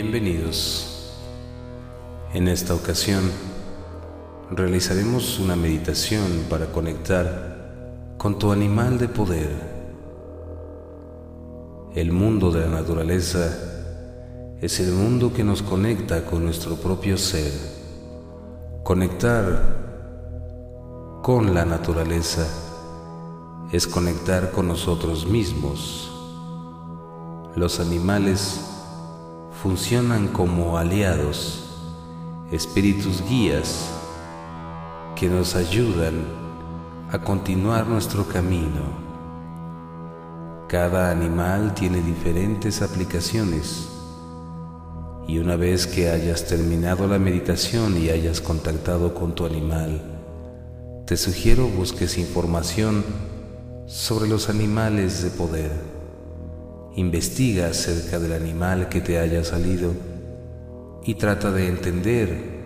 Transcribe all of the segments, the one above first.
Bienvenidos. En esta ocasión realizaremos una meditación para conectar con tu animal de poder. El mundo de la naturaleza es el mundo que nos conecta con nuestro propio ser. Conectar con la naturaleza es conectar con nosotros mismos. Los animales funcionan como aliados, espíritus guías que nos ayudan a continuar nuestro camino. Cada animal tiene diferentes aplicaciones y una vez que hayas terminado la meditación y hayas contactado con tu animal, te sugiero busques información sobre los animales de poder Investiga acerca del animal que te haya salido y trata de entender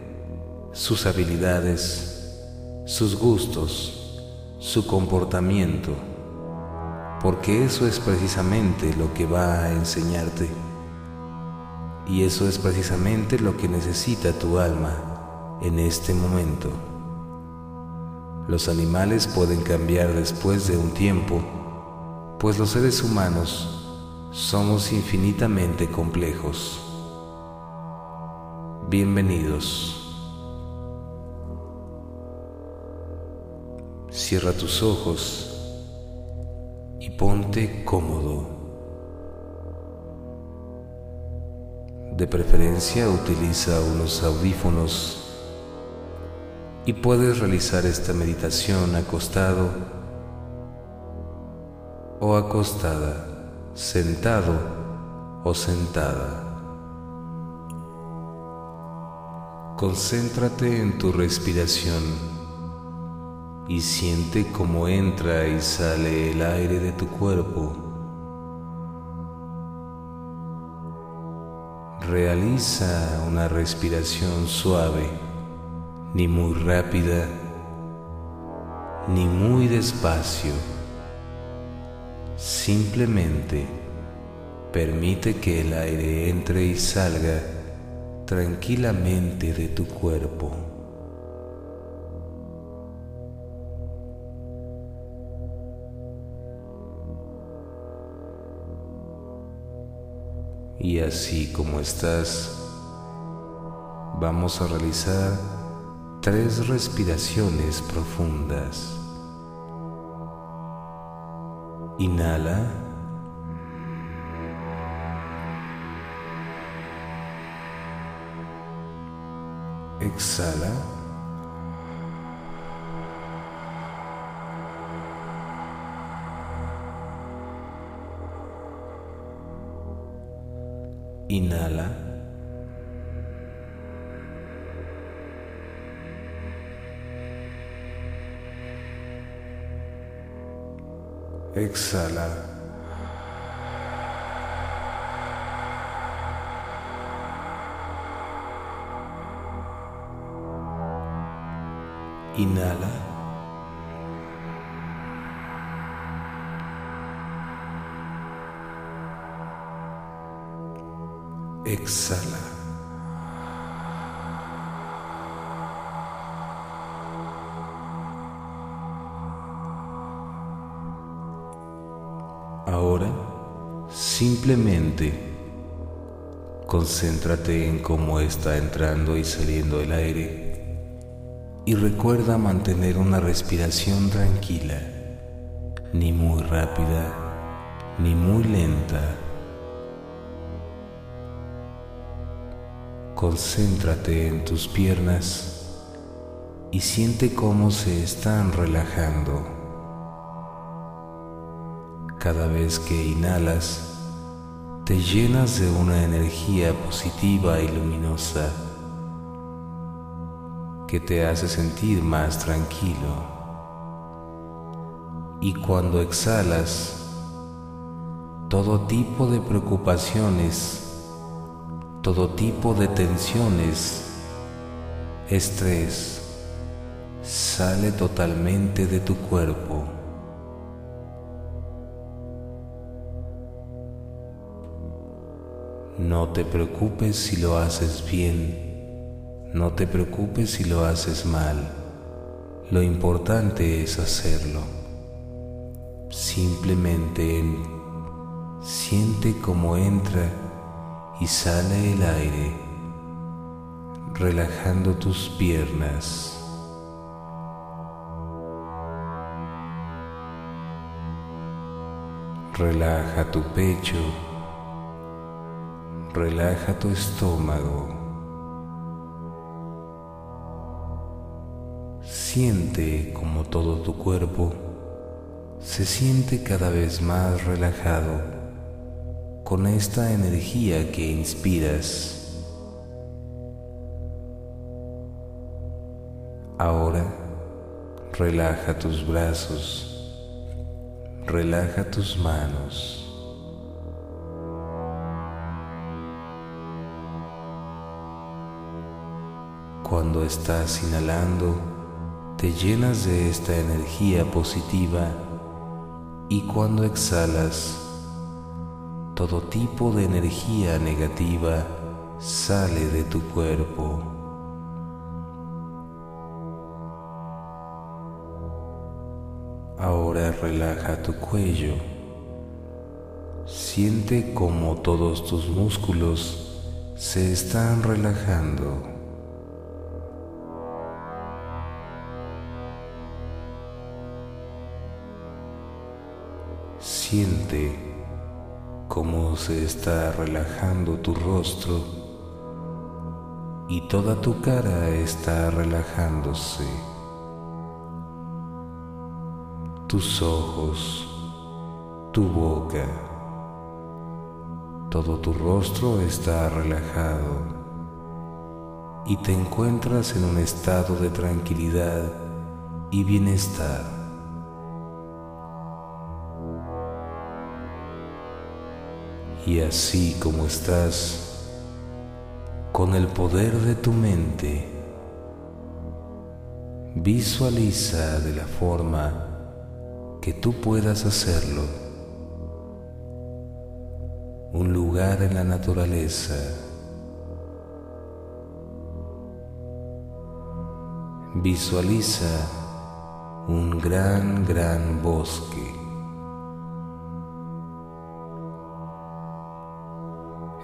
sus habilidades, sus gustos, su comportamiento, porque eso es precisamente lo que va a enseñarte. Y eso es precisamente lo que necesita tu alma en este momento. Los animales pueden cambiar después de un tiempo, pues los seres humanos somos infinitamente complejos. Bienvenidos. Cierra tus ojos y ponte cómodo. De preferencia utiliza unos audífonos y puedes realizar esta meditación acostado o acostada sentado o sentada. Concéntrate en tu respiración y siente cómo entra y sale el aire de tu cuerpo. Realiza una respiración suave, ni muy rápida, ni muy despacio. Simplemente permite que el aire entre y salga tranquilamente de tu cuerpo. Y así como estás, vamos a realizar tres respiraciones profundas. Inhala. Exhala. Inhala. Exhala. Inhala. Exhala. Simplemente concéntrate en cómo está entrando y saliendo el aire y recuerda mantener una respiración tranquila, ni muy rápida, ni muy lenta. Concéntrate en tus piernas y siente cómo se están relajando. Cada vez que inhalas, te llenas de una energía positiva y luminosa que te hace sentir más tranquilo. Y cuando exhalas, todo tipo de preocupaciones, todo tipo de tensiones, estrés, sale totalmente de tu cuerpo. No te preocupes si lo haces bien, no te preocupes si lo haces mal, lo importante es hacerlo. Simplemente siente cómo entra y sale el aire, relajando tus piernas. Relaja tu pecho, relaja tu estómago. Siente como todo tu cuerpo se siente cada vez más relajado con esta energía que inspiras. Ahora relaja tus brazos relaja tus manos. Cuando estás inhalando, te llenas de esta energía positiva y cuando exhalas, todo tipo de energía negativa sale de tu cuerpo. Ahora relaja tu cuello. Siente como todos tus músculos se están relajando. Siente cómo se está relajando tu rostro y toda tu cara está relajándose. tus ojos, tu boca, todo tu rostro está relajado y te encuentras en un estado de tranquilidad y bienestar. Y así como estás, con el poder de tu mente, visualiza de la forma que tú puedas hacerlo. Un lugar en la naturaleza. Visualiza un gran, gran bosque.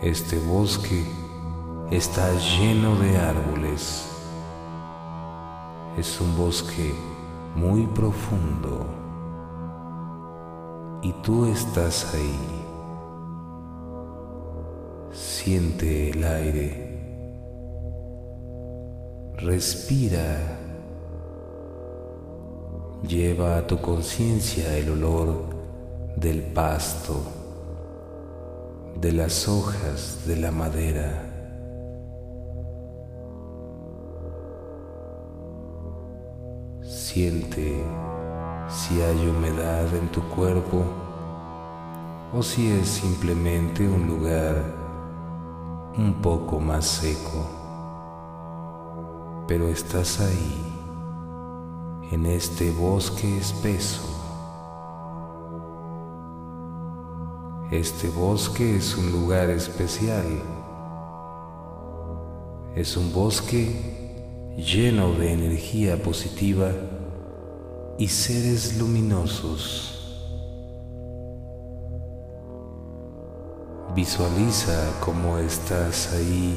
Este bosque está lleno de árboles. Es un bosque muy profundo y tú estás ahí. Siente el aire. Respira. Lleva a tu conciencia el olor del pasto, de las hojas, de la madera. Siente si hay humedad en tu cuerpo o si es simplemente un lugar un poco más seco. Pero estás ahí, en este bosque espeso. Este bosque es un lugar especial. Es un bosque lleno de energía positiva y seres luminosos. Visualiza cómo estás ahí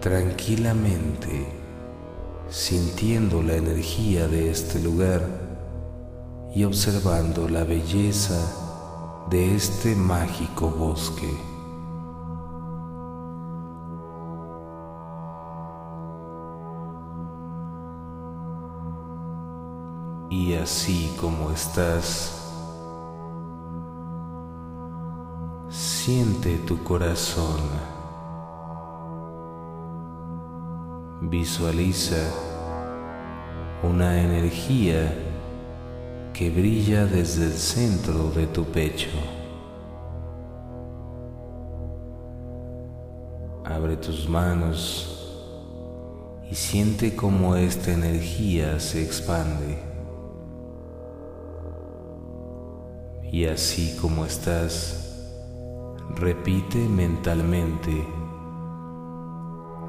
tranquilamente, sintiendo la energía de este lugar y observando la belleza de este mágico bosque. y así como estás, siente tu corazón, visualiza una energía que brilla desde el centro de tu pecho. Abre tus manos y siente cómo esta energía se expande. Y así como estás, repite mentalmente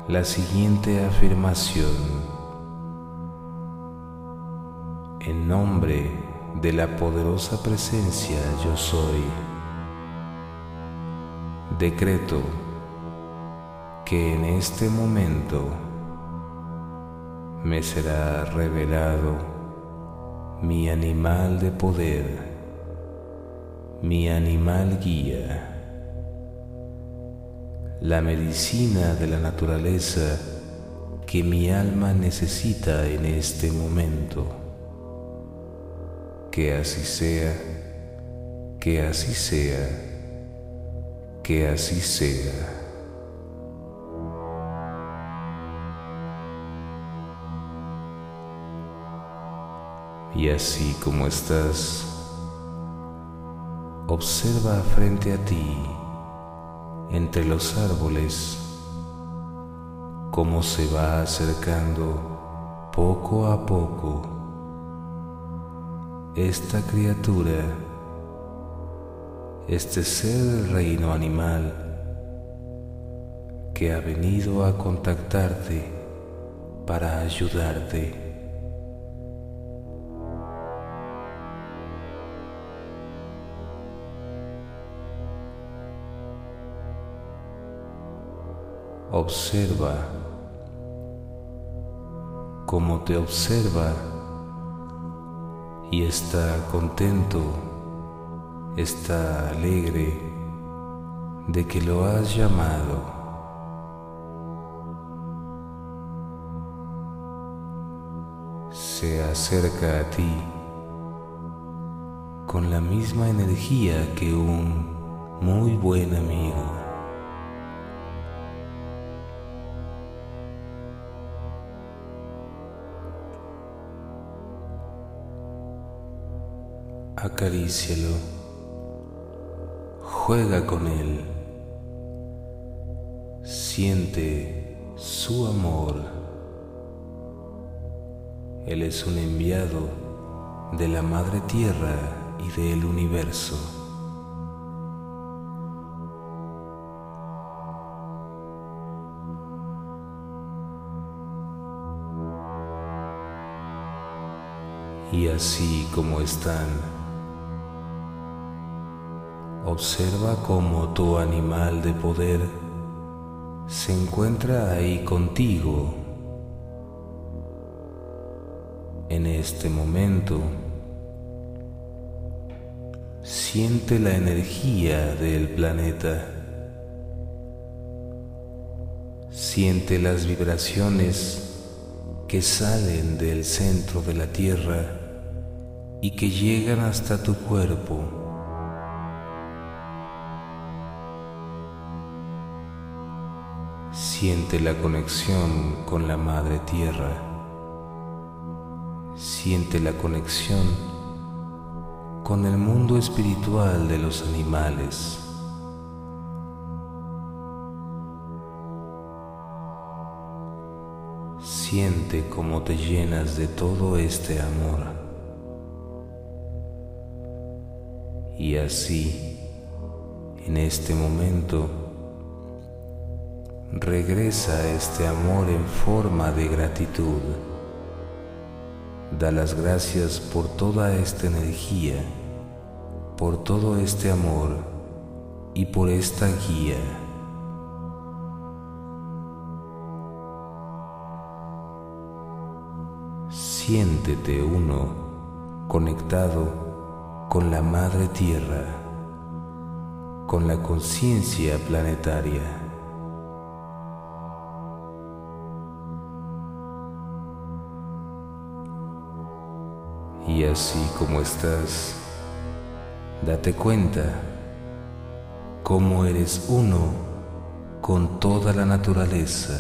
la siguiente afirmación. En nombre de la poderosa presencia yo soy, decreto que en este momento me será revelado mi animal de poder, mi animal guía la medicina de la naturaleza que mi alma necesita en este momento. Que así sea, que así sea, que así sea. Y así como estás, observa frente a ti entre los árboles, cómo se va acercando poco a poco esta criatura, este ser del reino animal que ha venido a contactarte para ayudarte. observa como te observa y está contento, está alegre de que lo has llamado. Se acerca a ti con la misma energía que un muy buen amigo. Acarícialo, juega con él, siente su amor. Él es un enviado de la Madre Tierra y del universo. Y así como están Observa cómo tu animal de poder se encuentra ahí contigo. En este momento, siente la energía del planeta. Siente las vibraciones que salen del centro de la Tierra y que llegan hasta tu cuerpo. Siente la conexión con la Madre Tierra. Siente la conexión con el mundo espiritual de los animales. Siente cómo te llenas de todo este amor. Y así, en este momento, regresa este amor en forma de gratitud. Da las gracias por toda esta energía, por todo este amor y por esta guía. Siéntete uno, conectado con la Madre Tierra, con la conciencia planetaria. Y así como estás, date cuenta cómo eres uno con toda la naturaleza.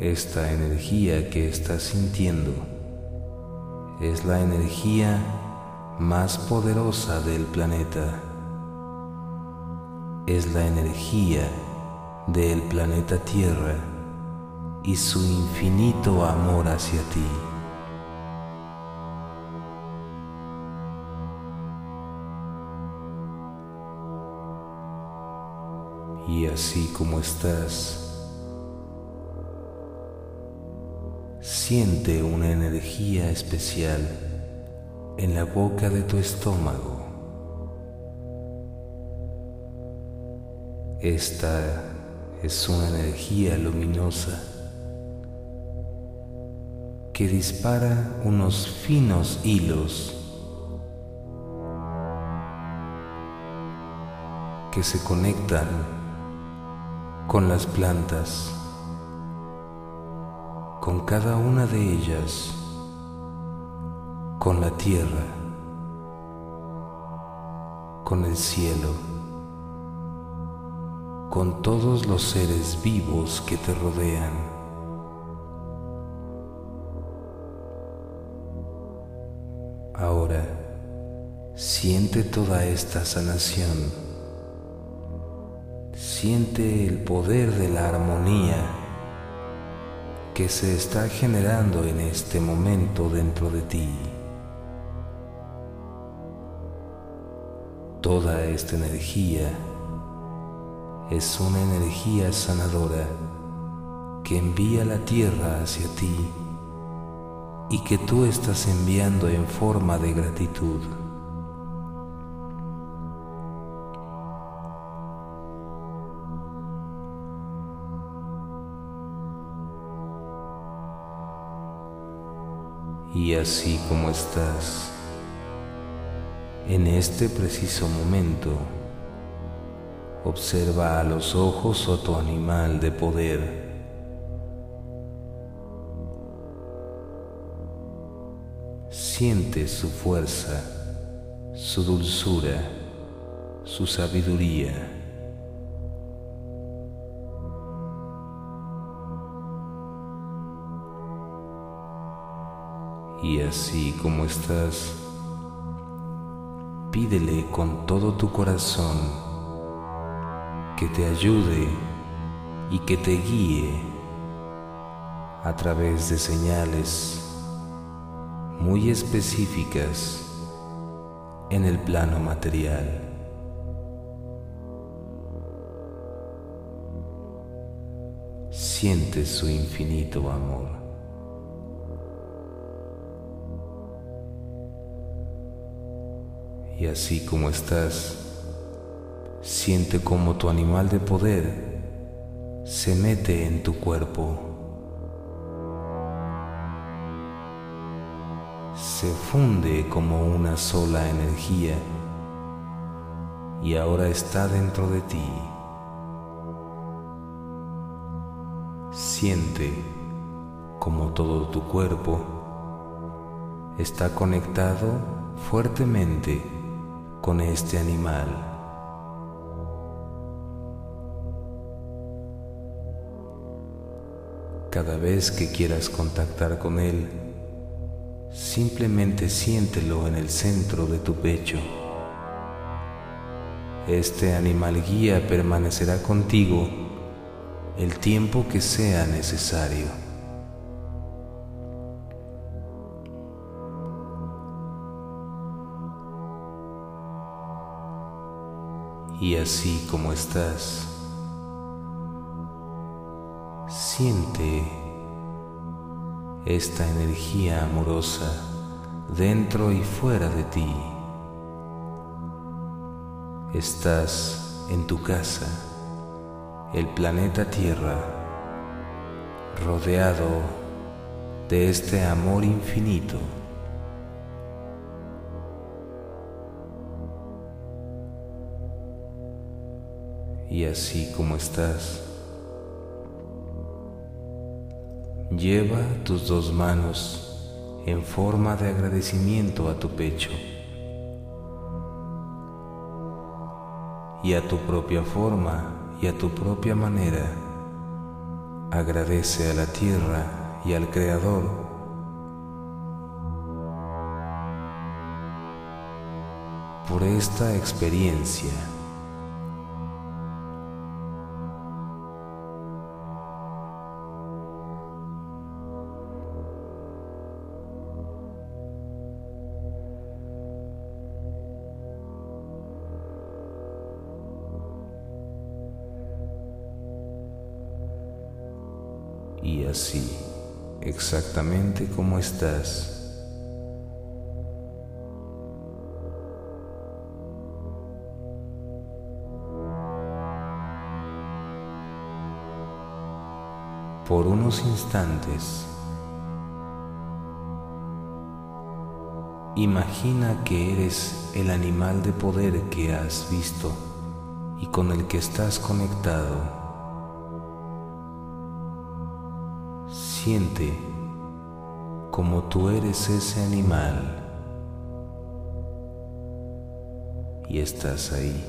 Esta energía que estás sintiendo es la energía más poderosa del planeta es la energía del planeta Tierra y su infinito amor hacia ti. Y así como estás, siente una energía especial en la boca de tu estómago. Esta es una energía luminosa que dispara unos finos hilos que se conectan con las plantas, con cada una de ellas, con la tierra, con el cielo, con todos los seres vivos que te rodean. Ahora siente toda esta sanación. Siente el poder de la armonía que se está generando en este momento dentro de ti. Toda esta energía es una energía sanadora que envía la tierra hacia ti y que tú estás enviando en forma de gratitud. Y así como estás, en este preciso momento, observa a los ojos a tu animal de poder Siente su fuerza, su dulzura, su sabiduría. Y así como estás, pídele con todo tu corazón que te ayude y que te guíe a través de señales muy específicas en el plano material. Siente su infinito amor. Y así como estás, siente como tu animal de poder se mete en tu cuerpo. se funde como una sola energía y ahora está dentro de ti. Siente como todo tu cuerpo está conectado fuertemente con este animal. Cada vez que quieras contactar con él, Simplemente siéntelo en el centro de tu pecho. Este animal guía permanecerá contigo el tiempo que sea necesario. Y así como estás, siente esta energía amorosa dentro y fuera de ti. Estás en tu casa, el planeta Tierra, rodeado de este amor infinito. Y así como estás, Lleva tus dos manos en forma de agradecimiento a tu pecho y a tu propia forma y a tu propia manera. Agradece a la tierra y al Creador por esta experiencia. Exactamente como estás. Por unos instantes, imagina que eres el animal de poder que has visto y con el que estás conectado. Siente como tú eres ese animal y estás ahí.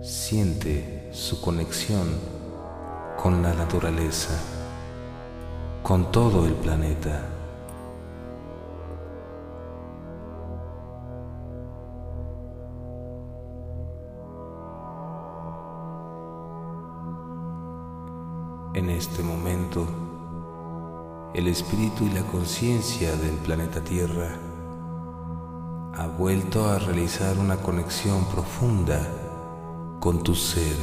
Siente su conexión con la naturaleza, con todo el planeta. Espíritu y la conciencia del planeta Tierra ha vuelto a realizar una conexión profunda con tu ser.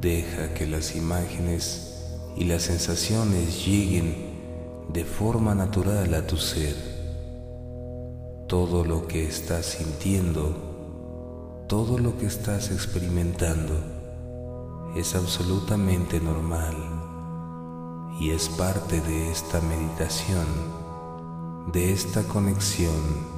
Deja que las imágenes y las sensaciones lleguen de forma natural a tu ser. Todo lo que estás sintiendo, todo lo que estás experimentando es absolutamente normal y es parte de esta meditación, de esta conexión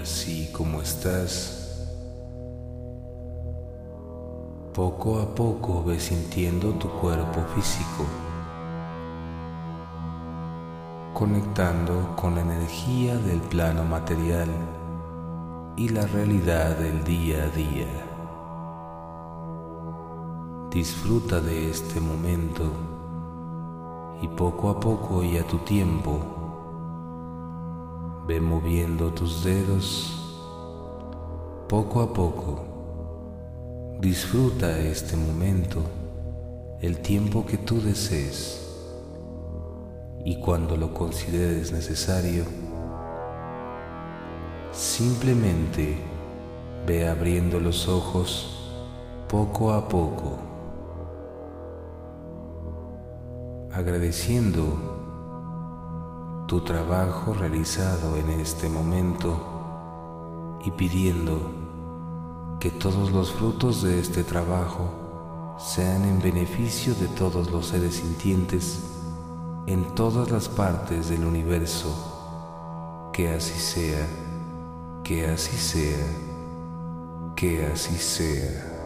así como estás, poco a poco ves sintiendo tu cuerpo físico, conectando con la energía del plano material y la realidad del día a día. Disfruta de este momento y poco a poco y a tu tiempo Ve moviendo tus dedos poco a poco. Disfruta este momento el tiempo que tú desees y cuando lo consideres necesario, simplemente ve abriendo los ojos poco a poco, agradeciendo tu trabajo realizado en este momento y pidiendo que todos los frutos de este trabajo sean en beneficio de todos los seres sintientes en todas las partes del universo. Que así sea, que así sea, que así sea.